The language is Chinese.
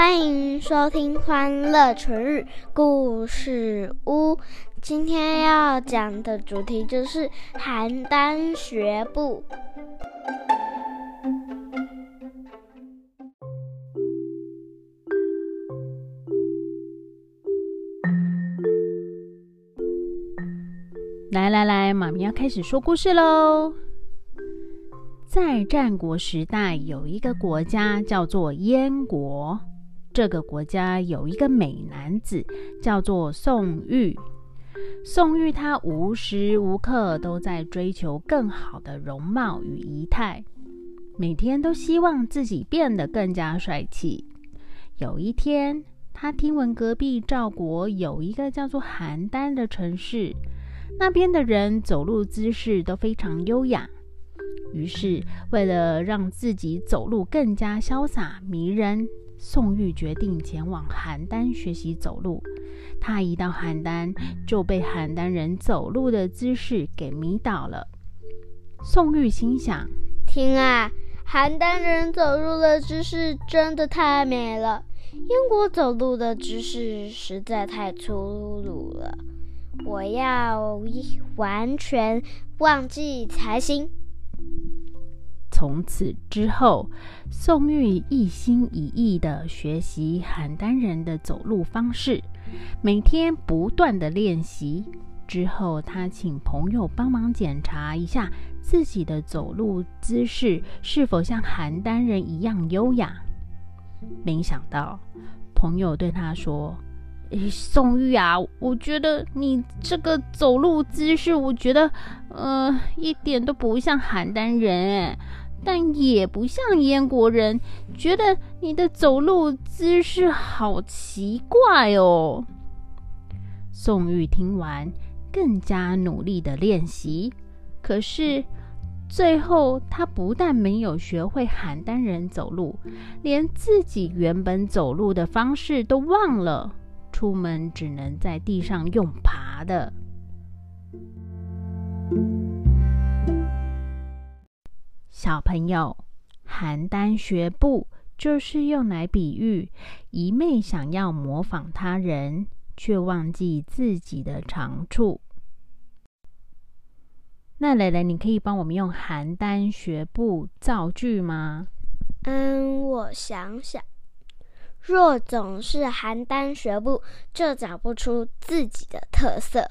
欢迎收听《欢乐成语故事屋》。今天要讲的主题就是邯郸学步。来来来，妈咪要开始说故事喽。在战国时代，有一个国家叫做燕国。这个国家有一个美男子，叫做宋玉。宋玉他无时无刻都在追求更好的容貌与仪态，每天都希望自己变得更加帅气。有一天，他听闻隔壁赵国有一个叫做邯郸的城市。那边的人走路姿势都非常优雅，于是为了让自己走路更加潇洒迷人，宋玉决定前往邯郸学习走路。他一到邯郸，就被邯郸人走路的姿势给迷倒了。宋玉心想：听啊，邯郸人走路的姿势真的太美了，英国走路的姿势实在太粗鲁了。我要完全忘记才行。从此之后，宋玉一心一意的学习邯郸人的走路方式，每天不断的练习。之后，他请朋友帮忙检查一下自己的走路姿势是否像邯郸人一样优雅。没想到，朋友对他说。宋玉啊，我觉得你这个走路姿势，我觉得，呃，一点都不像邯郸人，但也不像燕国人，觉得你的走路姿势好奇怪哦。宋玉听完，更加努力的练习，可是最后他不但没有学会邯郸人走路，连自己原本走路的方式都忘了。出门只能在地上用爬的。小朋友，邯郸学步就是用来比喻一昧想要模仿他人，却忘记自己的长处。那蕾蕾，你可以帮我们用邯郸学步造句吗？嗯，我想想。若总是邯郸学步，就找不出自己的特色。